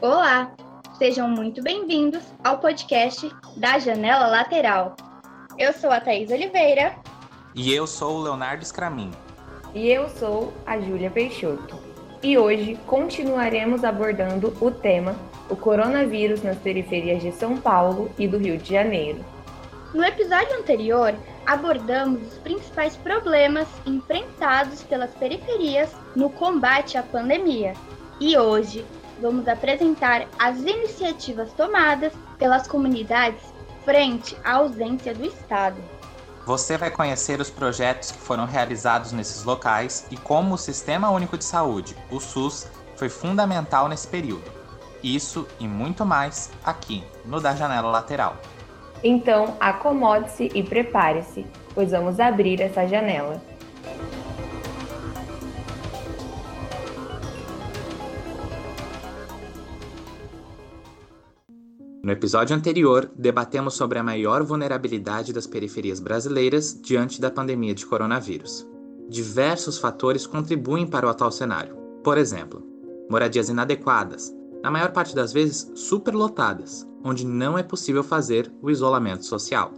Olá, sejam muito bem-vindos ao podcast da Janela Lateral. Eu sou a Thaís Oliveira. E eu sou o Leonardo Scramin. E eu sou a Júlia Peixoto. E hoje continuaremos abordando o tema o coronavírus nas periferias de São Paulo e do Rio de Janeiro. No episódio anterior, abordamos os principais problemas enfrentados pelas periferias no combate à pandemia. E hoje vamos apresentar as iniciativas tomadas pelas comunidades frente à ausência do Estado. Você vai conhecer os projetos que foram realizados nesses locais e como o Sistema Único de Saúde, o SUS, foi fundamental nesse período. Isso e muito mais aqui no Da Janela Lateral. Então, acomode-se e prepare-se, pois vamos abrir essa janela. No episódio anterior, debatemos sobre a maior vulnerabilidade das periferias brasileiras diante da pandemia de coronavírus. Diversos fatores contribuem para o atual cenário. Por exemplo, moradias inadequadas, na maior parte das vezes superlotadas, onde não é possível fazer o isolamento social.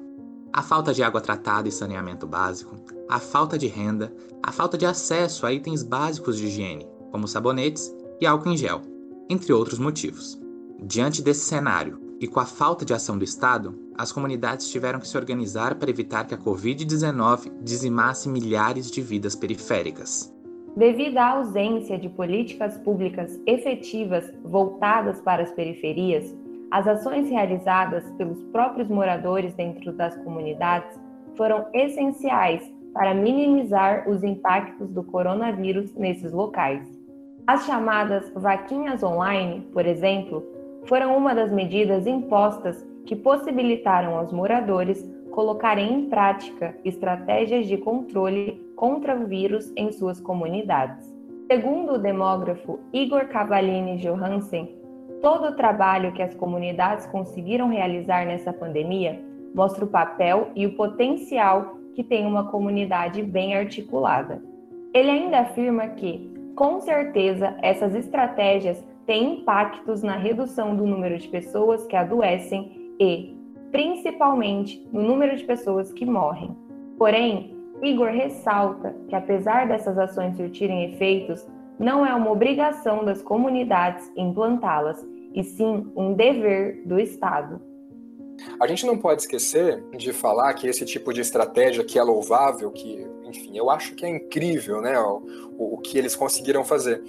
A falta de água tratada e saneamento básico, a falta de renda, a falta de acesso a itens básicos de higiene, como sabonetes e álcool em gel, entre outros motivos. Diante desse cenário e com a falta de ação do Estado, as comunidades tiveram que se organizar para evitar que a Covid-19 dizimasse milhares de vidas periféricas. Devido à ausência de políticas públicas efetivas voltadas para as periferias, as ações realizadas pelos próprios moradores dentro das comunidades foram essenciais para minimizar os impactos do coronavírus nesses locais. As chamadas vaquinhas online, por exemplo, foram uma das medidas impostas que possibilitaram aos moradores colocarem em prática estratégias de controle contra o vírus em suas comunidades. Segundo o demógrafo Igor Cavalini Johansen, todo o trabalho que as comunidades conseguiram realizar nessa pandemia mostra o papel e o potencial que tem uma comunidade bem articulada. Ele ainda afirma que, com certeza, essas estratégias têm impactos na redução do número de pessoas que adoecem e, principalmente no número de pessoas que morrem. Porém, Igor ressalta que, apesar dessas ações surtirem efeitos, não é uma obrigação das comunidades implantá-las, e sim um dever do Estado. A gente não pode esquecer de falar que esse tipo de estratégia que é louvável, que, enfim, eu acho que é incrível, né, o, o que eles conseguiram fazer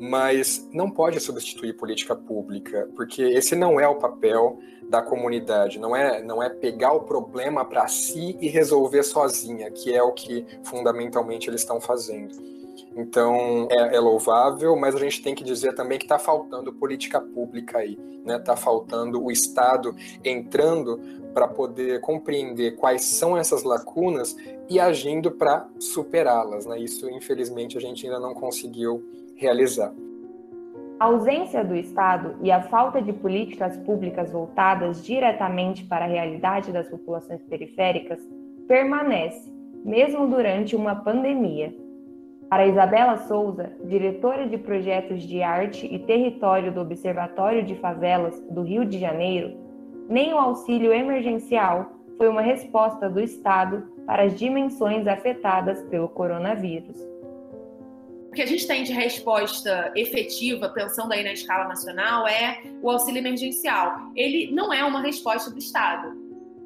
mas não pode substituir política pública, porque esse não é o papel da comunidade, não é, não é pegar o problema para si e resolver sozinha, que é o que fundamentalmente eles estão fazendo. Então é, é, louvável, mas a gente tem que dizer também que está faltando política pública aí, né? Está faltando o Estado entrando para poder compreender quais são essas lacunas e agindo para superá-las, né? Isso infelizmente a gente ainda não conseguiu realizar. A ausência do Estado e a falta de políticas públicas voltadas diretamente para a realidade das populações periféricas permanece, mesmo durante uma pandemia. Para Isabela Souza, diretora de projetos de arte e território do Observatório de Favelas do Rio de Janeiro, nem o auxílio emergencial foi uma resposta do Estado para as dimensões afetadas pelo coronavírus. O que a gente tem de resposta efetiva, pensando aí na escala nacional, é o auxílio emergencial. Ele não é uma resposta do Estado.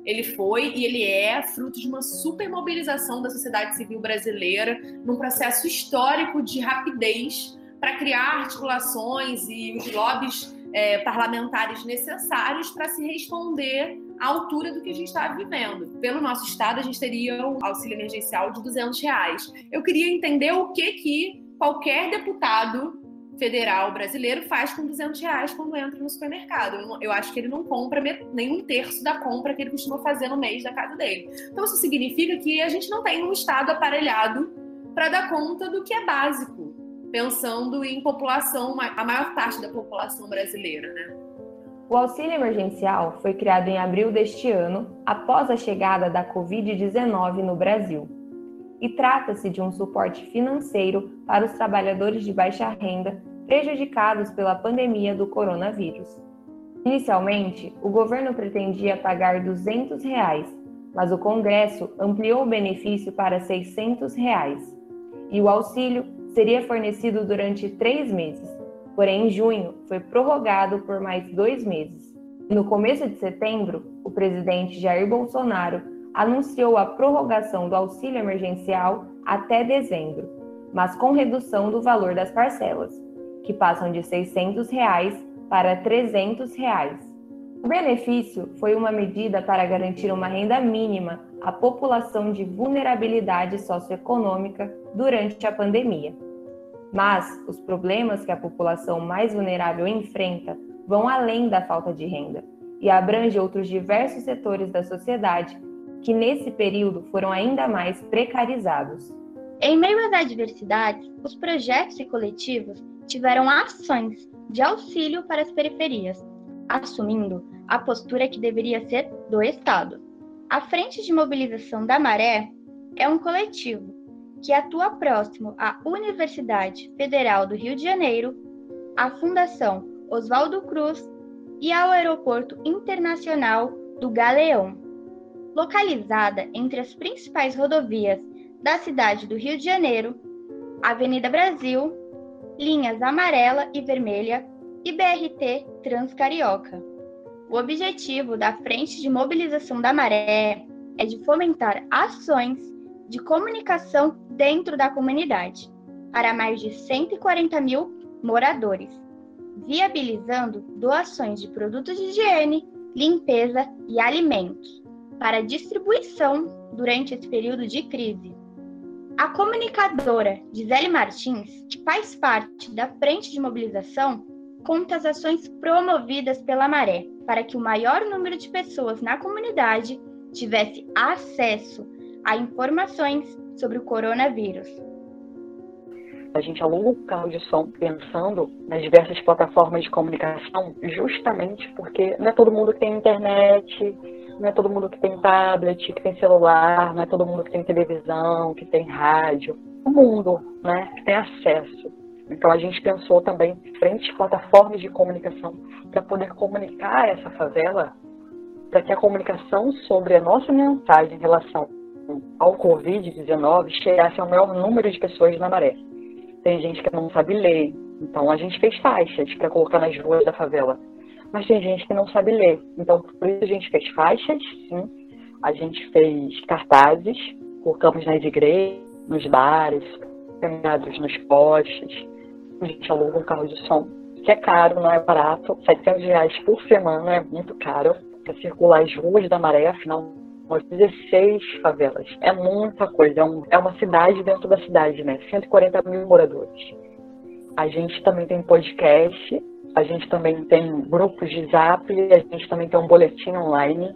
Ele foi e ele é fruto de uma supermobilização da sociedade civil brasileira num processo histórico de rapidez para criar articulações e os lobbies é, parlamentares necessários para se responder à altura do que a gente está vivendo. Pelo nosso estado, a gente teria o auxílio emergencial de 200 reais. Eu queria entender o que que qualquer deputado federal brasileiro faz com 200 reais quando entra no supermercado. Eu acho que ele não compra nem um terço da compra que ele costuma fazer no mês da casa dele. Então, isso significa que a gente não tem um Estado aparelhado para dar conta do que é básico, pensando em população, a maior parte da população brasileira, né? O auxílio emergencial foi criado em abril deste ano, após a chegada da Covid-19 no Brasil. e trata-se de um suporte financeiro para os trabalhadores de baixa renda prejudicados pela pandemia do coronavírus. Inicialmente, o governo pretendia pagar 200 reais, mas o Congresso ampliou o benefício para 600 reais, e o auxílio seria fornecido durante três meses, porém em junho foi prorrogado por mais dois meses. No começo de setembro, o presidente Jair Bolsonaro anunciou a prorrogação do auxílio emergencial até dezembro, mas com redução do valor das parcelas, que passam de 600 reais para 300 reais. O benefício foi uma medida para garantir uma renda mínima à população de vulnerabilidade socioeconômica durante a pandemia. Mas os problemas que a população mais vulnerável enfrenta vão além da falta de renda e abrange outros diversos setores da sociedade que nesse período foram ainda mais precarizados. Em meio às adversidades, os projetos e coletivos tiveram ações de auxílio para as periferias, assumindo a postura que deveria ser do Estado. A Frente de Mobilização da Maré é um coletivo que atua próximo à Universidade Federal do Rio de Janeiro, à Fundação Oswaldo Cruz e ao Aeroporto Internacional do Galeão localizada entre as principais rodovias da cidade do Rio de Janeiro, Avenida Brasil, linhas amarela e vermelha e BRT Transcarioca. O objetivo da Frente de Mobilização da Maré é de fomentar ações de comunicação dentro da comunidade para mais de 140 mil moradores, viabilizando doações de produtos de higiene, limpeza e alimentos para distribuição durante esse período de crise. A comunicadora Gisele Martins, que faz parte da frente de mobilização, conta as ações promovidas pela Maré para que o maior número de pessoas na comunidade tivesse acesso a informações sobre o coronavírus. A gente aluga o carro de som pensando nas diversas plataformas de comunicação, justamente porque não é todo mundo que tem internet, não é todo mundo que tem tablet, que tem celular, não é todo mundo que tem televisão, que tem rádio. O mundo, né, que tem acesso. Então a gente pensou também frente plataformas de comunicação para poder comunicar essa favela, para que a comunicação sobre a nossa mensagem em relação ao Covid-19 chegasse ao maior número de pessoas na maré. Tem gente que não sabe ler, então a gente fez faixas para colocar nas ruas da favela mas tem gente que não sabe ler. Então, por isso a gente fez faixas, sim. A gente fez cartazes, colocamos nas igrejas, nos bares, caminhados nos postes. A gente aluga um carro de som, que é caro, não é barato. 700 reais por semana é muito caro para circular as ruas da Maré, afinal umas 16 favelas. É muita coisa, é, um, é, uma cidade dentro da cidade, né? 140 mil moradores. A gente também tem podcast, a gente também tem grupos de zap, a gente também tem um boletim online,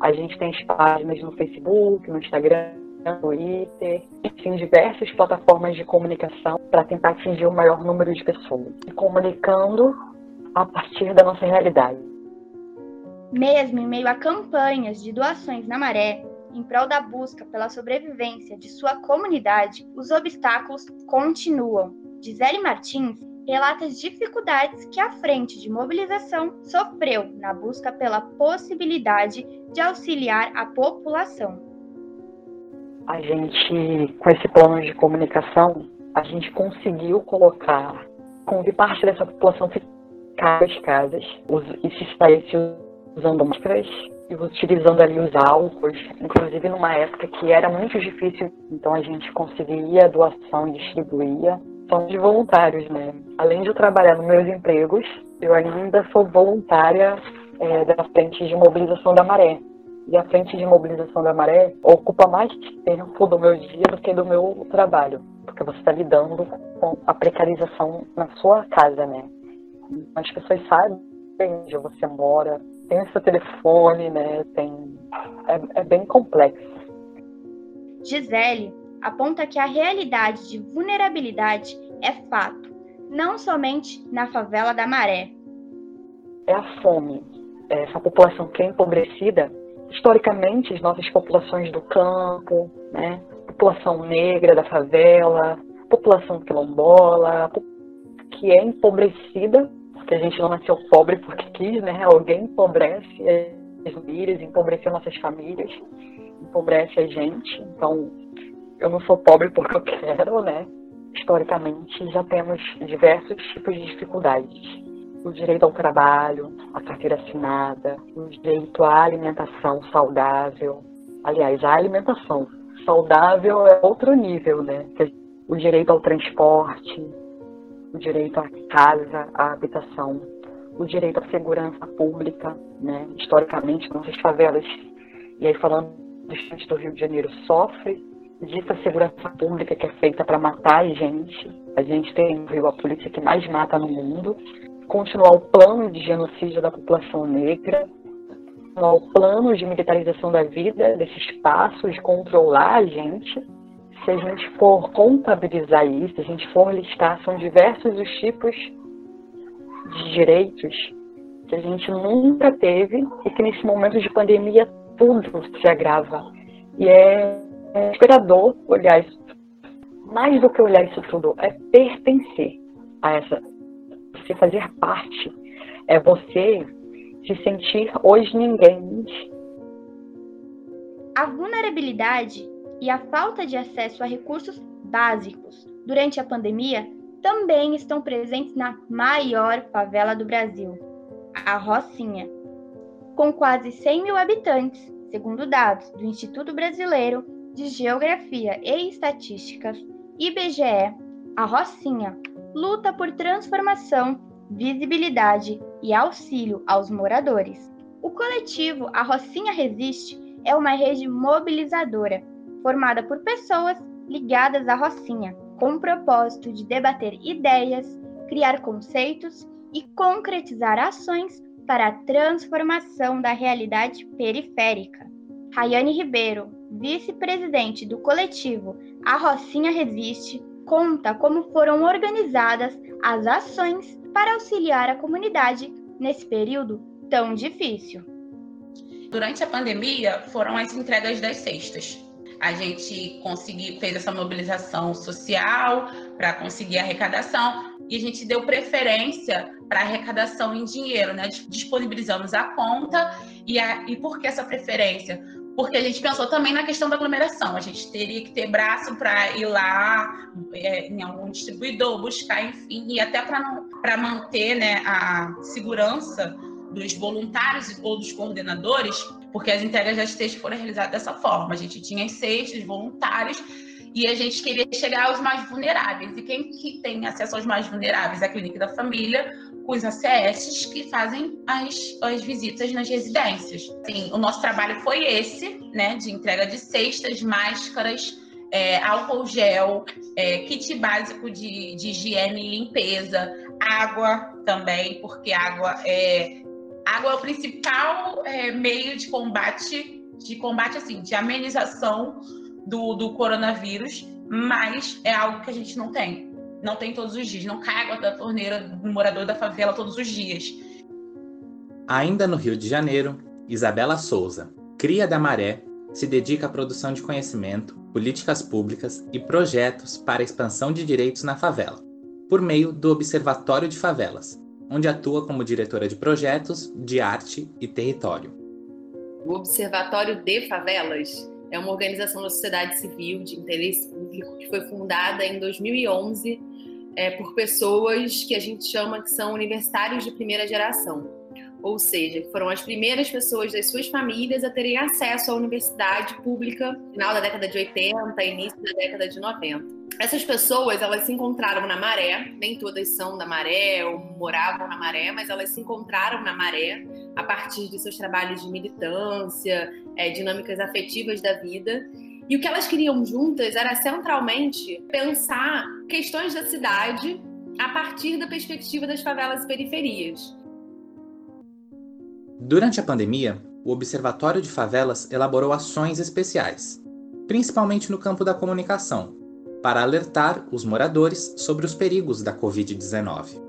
a gente tem páginas no Facebook, no Instagram, no Twitter, enfim, diversas plataformas de comunicação para tentar atingir o maior número de pessoas, comunicando a partir da nossa realidade. Mesmo em meio a campanhas de doações na maré, em prol da busca pela sobrevivência de sua comunidade, os obstáculos continuam. Gisele Martins relata as dificuldades que a Frente de Mobilização sofreu na busca pela possibilidade de auxiliar a população. A gente, com esse plano de comunicação, a gente conseguiu colocar, com parte dessa população ficar nas casas e se estivesse usando máscaras e utilizando ali os álcools, inclusive numa época que era muito difícil, então a gente conseguia doação e distribuía são de voluntários, né? Além de eu trabalhar nos meus empregos, eu ainda sou voluntária é, da Frente de Mobilização da Maré. E a Frente de Mobilização da Maré ocupa mais tempo do meu dia do que do meu trabalho, porque você está lidando com a precarização na sua casa, né? As pessoas sabem onde você mora, tem o seu telefone, né? Tem... É, é bem complexo. Gisele aponta que a realidade de vulnerabilidade é fato, não somente na favela da Maré. É a fome. É essa população que é empobrecida, historicamente, as nossas populações do campo, né, população negra da favela, população quilombola, que é empobrecida, porque a gente não nasceu pobre porque quis, né? Alguém empobrece as famílias, empobreceu nossas famílias, empobrece a gente. Então, eu não sou pobre porque eu quero, né? Historicamente, já temos diversos tipos de dificuldades. O direito ao trabalho, a carteira assinada, o direito à alimentação saudável. Aliás, a alimentação saudável é outro nível, né? O direito ao transporte, o direito à casa, à habitação, o direito à segurança pública, né? Historicamente, nossas favelas, e aí falando do do Rio de Janeiro, sofre disso segurança pública que é feita para matar a gente. A gente tem viu, a polícia que mais mata no mundo. Continuar o plano de genocídio da população negra, continuar o plano de militarização da vida, desse espaço, de controlar a gente. Se a gente for contabilizar isso, se a gente for listar, são diversos os tipos de direitos que a gente nunca teve e que nesse momento de pandemia tudo se agrava. E é é inspirador olhar isso. Mais do que olhar isso tudo, é pertencer a essa. Você fazer parte. É você se sentir hoje ninguém. A vulnerabilidade e a falta de acesso a recursos básicos durante a pandemia também estão presentes na maior favela do Brasil, a Rocinha. Com quase 100 mil habitantes, segundo dados do Instituto Brasileiro de Geografia e Estatísticas, IBGE, a Rocinha luta por transformação, visibilidade e auxílio aos moradores. O coletivo A Rocinha Resiste é uma rede mobilizadora formada por pessoas ligadas à Rocinha, com o propósito de debater ideias, criar conceitos e concretizar ações para a transformação da realidade periférica. Rayane Ribeiro, vice-presidente do coletivo A Rocinha Resiste, conta como foram organizadas as ações para auxiliar a comunidade nesse período tão difícil. Durante a pandemia, foram as entregas das cestas. A gente conseguiu, fez essa mobilização social para conseguir arrecadação e a gente deu preferência para arrecadação em dinheiro, né? Disponibilizamos a conta e, a, e por que essa preferência? Porque a gente pensou também na questão da aglomeração. A gente teria que ter braço para ir lá é, em algum distribuidor, buscar, enfim, e até para manter né, a segurança dos voluntários ou dos coordenadores, porque as entregas das cestas foram realizadas dessa forma. A gente tinha cestas voluntários e a gente queria chegar aos mais vulneráveis. E quem que tem acesso aos mais vulneráveis? A Clínica da Família, com os ACS que fazem as, as visitas nas residências. Sim, o nosso trabalho foi esse, né, de entrega de cestas, máscaras, é, álcool gel, é, kit básico de, de higiene e limpeza, água também, porque água é água é o principal é, meio de combate, de combate assim, de amenização do, do coronavírus, mas é algo que a gente não tem não tem todos os dias, não cai água da torneira do morador da favela todos os dias. Ainda no Rio de Janeiro, Isabela Souza, cria da Maré, se dedica à produção de conhecimento, políticas públicas e projetos para a expansão de direitos na favela, por meio do Observatório de Favelas, onde atua como diretora de projetos de arte e território. O Observatório de Favelas é uma organização da sociedade civil de interesse público que foi fundada em 2011 é, por pessoas que a gente chama que são universitários de primeira geração. Ou seja, foram as primeiras pessoas das suas famílias a terem acesso à universidade pública final da década de 80, início da década de 90. Essas pessoas, elas se encontraram na maré, nem todas são da maré ou moravam na maré, mas elas se encontraram na maré a partir de seus trabalhos de militância, é, dinâmicas afetivas da vida. E o que elas queriam juntas era centralmente pensar questões da cidade a partir da perspectiva das favelas e periferias. Durante a pandemia, o Observatório de Favelas elaborou ações especiais, principalmente no campo da comunicação, para alertar os moradores sobre os perigos da Covid-19.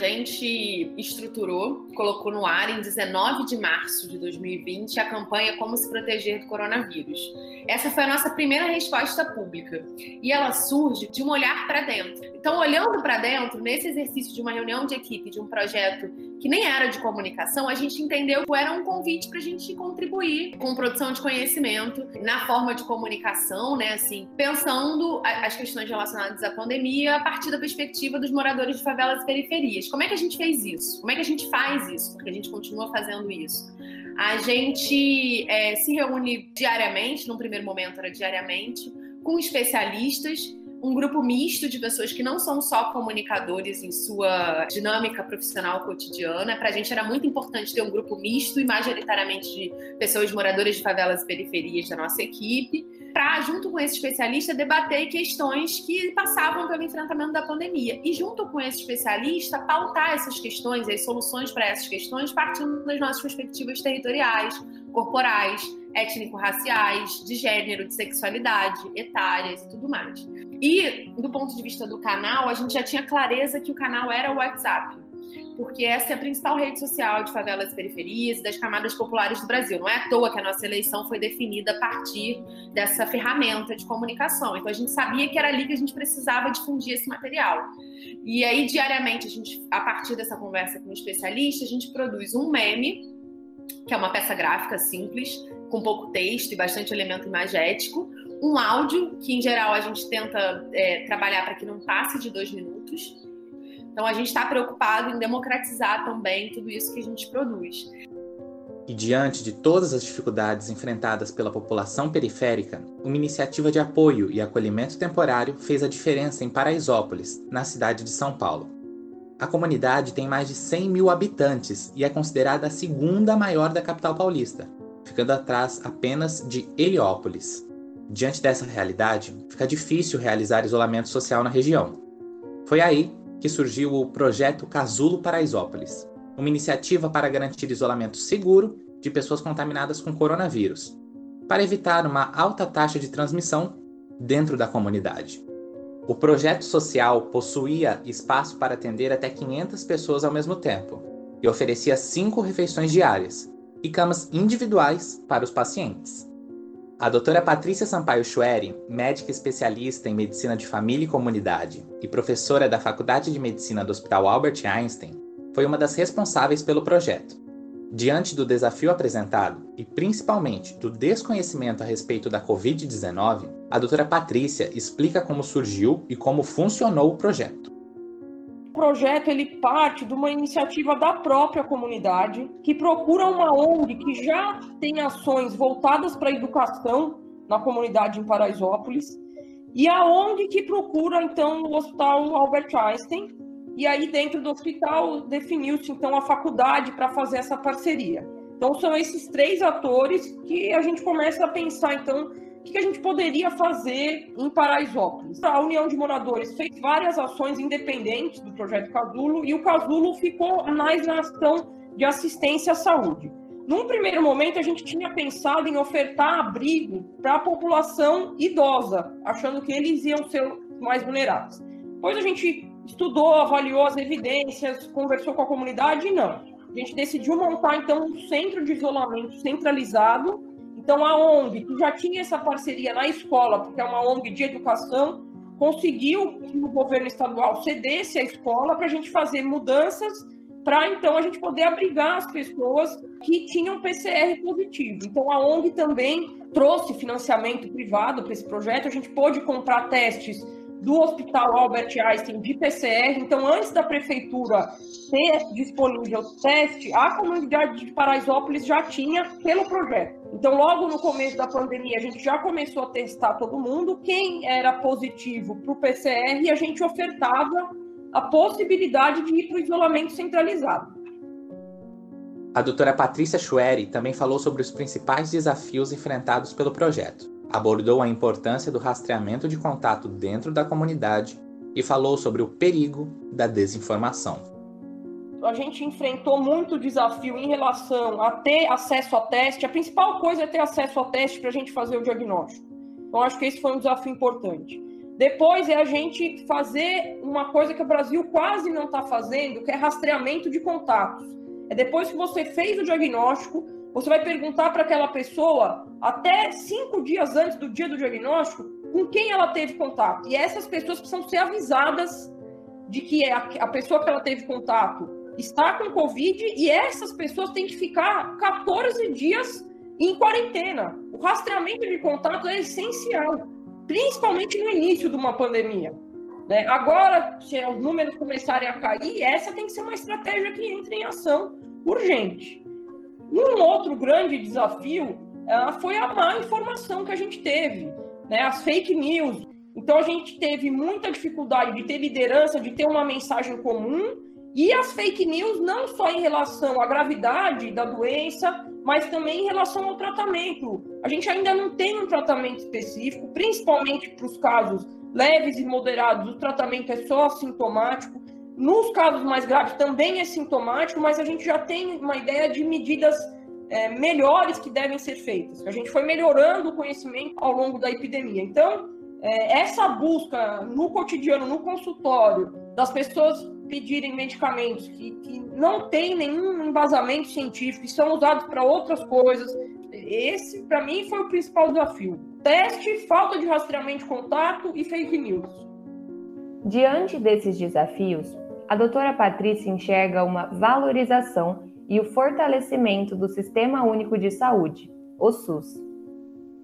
Gente estruturou, colocou no ar em 19 de março de 2020 a campanha Como se proteger do coronavírus. Essa foi a nossa primeira resposta pública e ela surge de um olhar para dentro. Então, olhando para dentro, nesse exercício de uma reunião de equipe de um projeto que nem era de comunicação, a gente entendeu que era um convite para a gente contribuir com produção de conhecimento na forma de comunicação, né? Assim, pensando as questões relacionadas à pandemia a partir da perspectiva dos moradores de favelas e periferias. Como é que a gente fez isso? Como é que a gente faz isso? Porque a gente continua fazendo isso. A gente é, se reúne diariamente, num primeiro momento era diariamente, com especialistas um grupo misto de pessoas que não são só comunicadores em sua dinâmica profissional cotidiana. Para a gente era muito importante ter um grupo misto e majoritariamente de pessoas moradoras de favelas e periferias da nossa equipe, para, junto com esse especialista, debater questões que passavam pelo enfrentamento da pandemia. E, junto com esse especialista, pautar essas questões, as soluções para essas questões, partindo das nossas perspectivas territoriais, corporais, étnico-raciais, de gênero, de sexualidade, etárias e tudo mais. E, do ponto de vista do canal, a gente já tinha clareza que o canal era o WhatsApp, porque essa é a principal rede social de favelas e periferias e das camadas populares do Brasil. Não é à toa que a nossa eleição foi definida a partir dessa ferramenta de comunicação. Então, a gente sabia que era ali que a gente precisava difundir esse material. E aí, diariamente, a gente, a partir dessa conversa com um especialista, a gente produz um meme que é uma peça gráfica simples, com pouco texto e bastante elemento imagético. Um áudio, que em geral a gente tenta é, trabalhar para que não passe de dois minutos. Então a gente está preocupado em democratizar também tudo isso que a gente produz. E diante de todas as dificuldades enfrentadas pela população periférica, uma iniciativa de apoio e acolhimento temporário fez a diferença em Paraisópolis, na cidade de São Paulo. A comunidade tem mais de 100 mil habitantes e é considerada a segunda maior da capital paulista, ficando atrás apenas de Heliópolis. Diante dessa realidade, fica difícil realizar isolamento social na região. Foi aí que surgiu o Projeto Casulo Paraisópolis, uma iniciativa para garantir isolamento seguro de pessoas contaminadas com coronavírus, para evitar uma alta taxa de transmissão dentro da comunidade. O projeto social possuía espaço para atender até 500 pessoas ao mesmo tempo e oferecia cinco refeições diárias e camas individuais para os pacientes. A doutora Patrícia Sampaio Chueri, médica especialista em medicina de família e comunidade e professora da Faculdade de Medicina do Hospital Albert Einstein, foi uma das responsáveis pelo projeto Diante do desafio apresentado e principalmente do desconhecimento a respeito da Covid-19, a doutora Patrícia explica como surgiu e como funcionou o projeto. O projeto ele parte de uma iniciativa da própria comunidade que procura uma ONG que já tem ações voltadas para a educação na comunidade em Paraisópolis e a ONG que procura então o Hospital Albert Einstein e aí, dentro do hospital, definiu-se então a faculdade para fazer essa parceria. Então, são esses três atores que a gente começa a pensar, então, o que a gente poderia fazer em Paraisópolis. A União de Moradores fez várias ações independentes do projeto Casulo e o Casulo ficou mais na ação de assistência à saúde. Num primeiro momento, a gente tinha pensado em ofertar abrigo para a população idosa, achando que eles iam ser mais vulneráveis. Depois a gente estudou, avaliou as evidências, conversou com a comunidade e não. A gente decidiu montar, então, um centro de isolamento centralizado. Então, a ONG, que já tinha essa parceria na escola, porque é uma ONG de educação, conseguiu que o governo estadual cedesse a escola para a gente fazer mudanças para então a gente poder abrigar as pessoas que tinham PCR positivo. Então a ONG também trouxe financiamento privado para esse projeto. A gente pôde comprar testes do Hospital Albert Einstein de PCR. Então, antes da prefeitura ter disponível o teste, a comunidade de Paraisópolis já tinha pelo projeto. Então, logo no começo da pandemia, a gente já começou a testar todo mundo. Quem era positivo para o PCR, a gente ofertava a possibilidade de ir para o isolamento centralizado. A doutora Patrícia Chueri também falou sobre os principais desafios enfrentados pelo projeto abordou a importância do rastreamento de contato dentro da comunidade e falou sobre o perigo da desinformação. A gente enfrentou muito desafio em relação a ter acesso a teste. A principal coisa é ter acesso ao teste para a gente fazer o diagnóstico. Então, acho que esse foi um desafio importante. Depois é a gente fazer uma coisa que o Brasil quase não está fazendo, que é rastreamento de contatos. É depois que você fez o diagnóstico, você vai perguntar para aquela pessoa, até cinco dias antes do dia do diagnóstico, com quem ela teve contato. E essas pessoas precisam ser avisadas de que a pessoa que ela teve contato está com Covid e essas pessoas têm que ficar 14 dias em quarentena. O rastreamento de contato é essencial principalmente no início de uma pandemia. Né? Agora, se os números começarem a cair, essa tem que ser uma estratégia que entre em ação urgente. Um outro grande desafio uh, foi a má informação que a gente teve, né? as fake news. Então, a gente teve muita dificuldade de ter liderança, de ter uma mensagem comum, e as fake news não só em relação à gravidade da doença, mas também em relação ao tratamento. A gente ainda não tem um tratamento específico, principalmente para os casos leves e moderados, o tratamento é só sintomático. Nos casos mais graves também é sintomático, mas a gente já tem uma ideia de medidas é, melhores que devem ser feitas. A gente foi melhorando o conhecimento ao longo da epidemia. Então, é, essa busca no cotidiano, no consultório, das pessoas pedirem medicamentos que, que não têm nenhum embasamento científico e são usados para outras coisas. Esse, para mim, foi o principal desafio. Teste, falta de rastreamento de contato e fake news. Diante desses desafios, a doutora Patrícia enxerga uma valorização e o fortalecimento do Sistema Único de Saúde, o SUS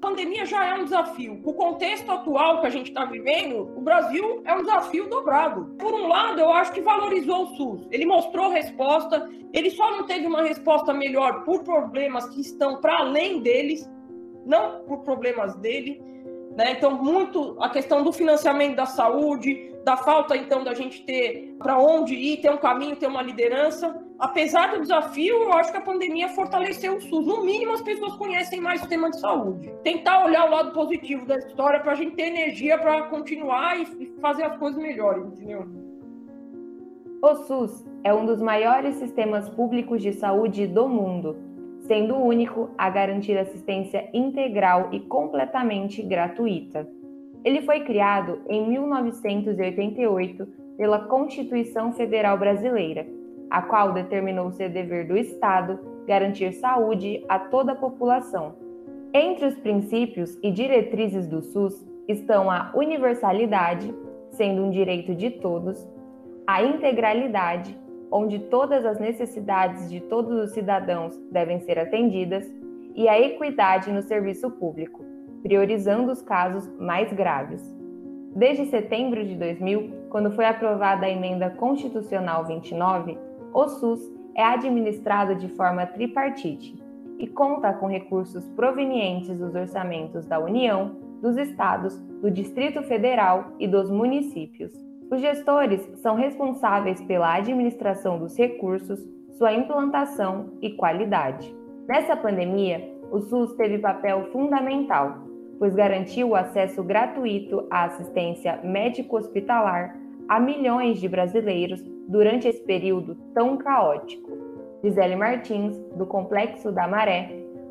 pandemia já é um desafio. O contexto atual que a gente está vivendo, o Brasil é um desafio dobrado. Por um lado, eu acho que valorizou o SUS. Ele mostrou resposta, ele só não teve uma resposta melhor por problemas que estão para além deles, não por problemas dele. Né? Então, muito a questão do financiamento da saúde, da falta, então, da gente ter para onde ir, ter um caminho, ter uma liderança. Apesar do desafio, eu acho que a pandemia fortaleceu o SUS. No mínimo, as pessoas conhecem mais o sistema de saúde. Tentar olhar o lado positivo da história para a gente ter energia para continuar e fazer as coisas melhores, entendeu? O SUS é um dos maiores sistemas públicos de saúde do mundo, sendo o único a garantir assistência integral e completamente gratuita. Ele foi criado em 1988 pela Constituição Federal Brasileira, a qual determinou ser dever do Estado garantir saúde a toda a população. Entre os princípios e diretrizes do SUS estão a universalidade, sendo um direito de todos, a integralidade, onde todas as necessidades de todos os cidadãos devem ser atendidas, e a equidade no serviço público, priorizando os casos mais graves. Desde setembro de 2000, quando foi aprovada a emenda constitucional 29, o SUS é administrado de forma tripartite e conta com recursos provenientes dos orçamentos da União, dos estados, do Distrito Federal e dos municípios. Os gestores são responsáveis pela administração dos recursos, sua implantação e qualidade. Nessa pandemia, o SUS teve papel fundamental pois garantiu o acesso gratuito à assistência médico-hospitalar a milhões de brasileiros durante esse período tão caótico. Gisele Martins, do Complexo da Maré,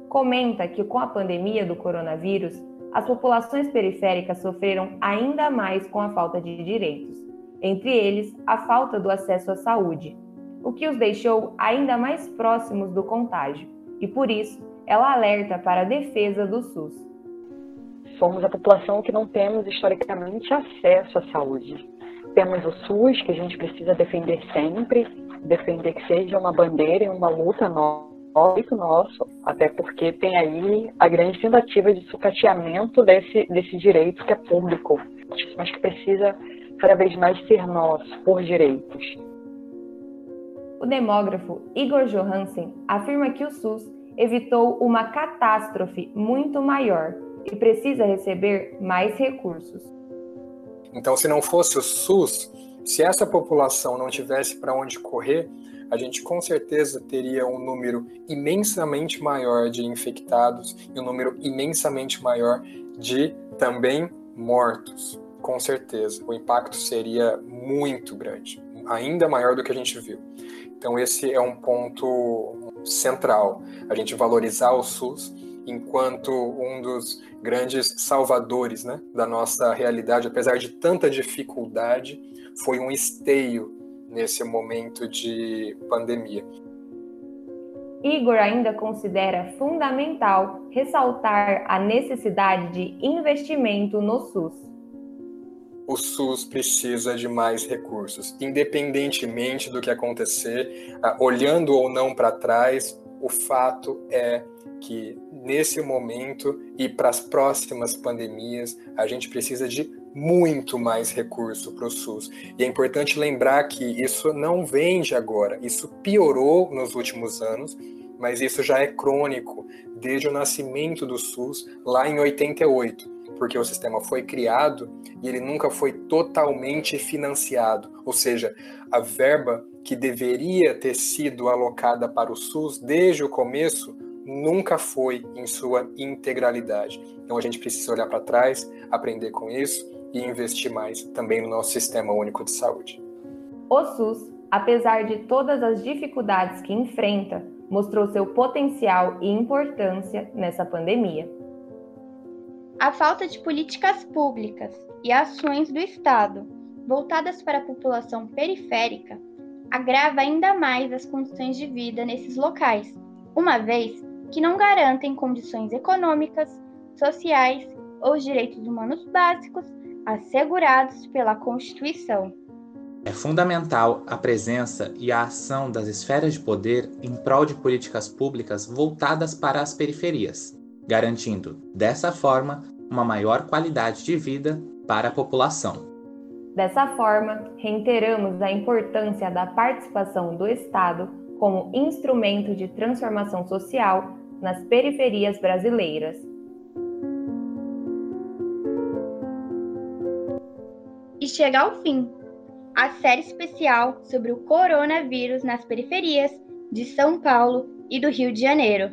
comenta que com a pandemia do coronavírus, as populações periféricas sofreram ainda mais com a falta de direitos, entre eles a falta do acesso à saúde, o que os deixou ainda mais próximos do contágio, e por isso ela alerta para a defesa do SUS somos a população que não temos historicamente acesso à saúde. Temos o SUS, que a gente precisa defender sempre, defender que seja uma bandeira e uma luta nossa nosso, até porque tem aí a grande tentativa de sucateamento desse, desse direito que é público, mas que precisa cada vez mais ser nosso, por direitos. O demógrafo Igor Johansen afirma que o SUS evitou uma catástrofe muito maior e precisa receber mais recursos. Então, se não fosse o SUS, se essa população não tivesse para onde correr, a gente com certeza teria um número imensamente maior de infectados e um número imensamente maior de também mortos. Com certeza, o impacto seria muito grande, ainda maior do que a gente viu. Então, esse é um ponto central, a gente valorizar o SUS enquanto um dos grandes salvadores né, da nossa realidade, apesar de tanta dificuldade, foi um esteio nesse momento de pandemia. Igor ainda considera fundamental ressaltar a necessidade de investimento no SUS. O SUS precisa de mais recursos, independentemente do que acontecer, ah, olhando ou não para trás, o fato é que nesse momento e para as próximas pandemias, a gente precisa de muito mais recurso para o SUS. E é importante lembrar que isso não vem de agora, isso piorou nos últimos anos, mas isso já é crônico desde o nascimento do SUS lá em 88, porque o sistema foi criado e ele nunca foi totalmente financiado, ou seja, a verba que deveria ter sido alocada para o SUS desde o começo nunca foi em sua integralidade. Então a gente precisa olhar para trás, aprender com isso e investir mais também no nosso sistema único de saúde. O SUS, apesar de todas as dificuldades que enfrenta, mostrou seu potencial e importância nessa pandemia. A falta de políticas públicas e ações do Estado voltadas para a população periférica agrava ainda mais as condições de vida nesses locais, uma vez que não garantem condições econômicas, sociais ou direitos humanos básicos assegurados pela Constituição. É fundamental a presença e a ação das esferas de poder em prol de políticas públicas voltadas para as periferias, garantindo, dessa forma, uma maior qualidade de vida para a população. Dessa forma, reiteramos a importância da participação do Estado como instrumento de transformação social nas periferias brasileiras e chega ao fim a série especial sobre o coronavírus nas periferias de São Paulo e do Rio de Janeiro.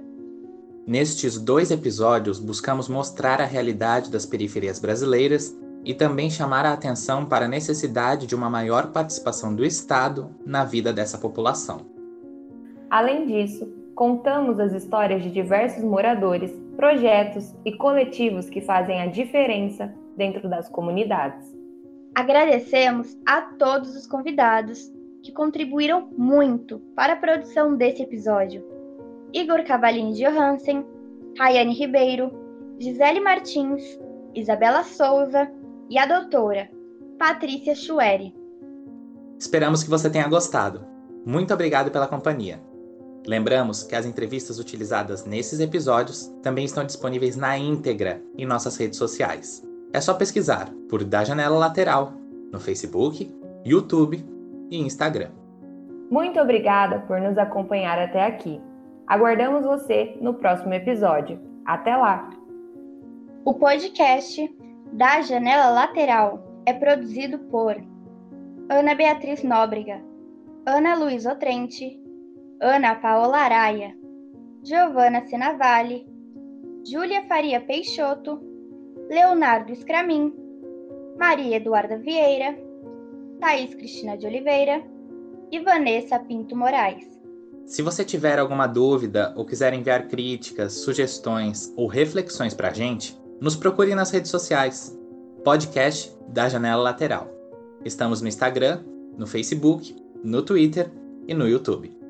Nestes dois episódios, buscamos mostrar a realidade das periferias brasileiras e também chamar a atenção para a necessidade de uma maior participação do Estado na vida dessa população. Além disso, contamos as histórias de diversos moradores, projetos e coletivos que fazem a diferença dentro das comunidades. Agradecemos a todos os convidados que contribuíram muito para a produção desse episódio. Igor Cavalini Johansen, Rayane Ribeiro, Gisele Martins, Isabela Souza e a doutora Patrícia Chueri. Esperamos que você tenha gostado. Muito obrigado pela companhia. Lembramos que as entrevistas utilizadas nesses episódios também estão disponíveis na íntegra em nossas redes sociais. É só pesquisar por Da Janela Lateral no Facebook, YouTube e Instagram. Muito obrigada por nos acompanhar até aqui. Aguardamos você no próximo episódio. Até lá! O podcast Da Janela Lateral é produzido por Ana Beatriz Nóbrega, Ana Luiz Otrente, Ana Paola Araia, Giovana Senavalli, Júlia Faria Peixoto Leonardo Scramin, Maria Eduarda Vieira, Thaís Cristina de Oliveira e Vanessa Pinto Moraes. Se você tiver alguma dúvida ou quiser enviar críticas, sugestões ou reflexões para a gente, nos procure nas redes sociais. Podcast da Janela Lateral. Estamos no Instagram, no Facebook, no Twitter e no YouTube.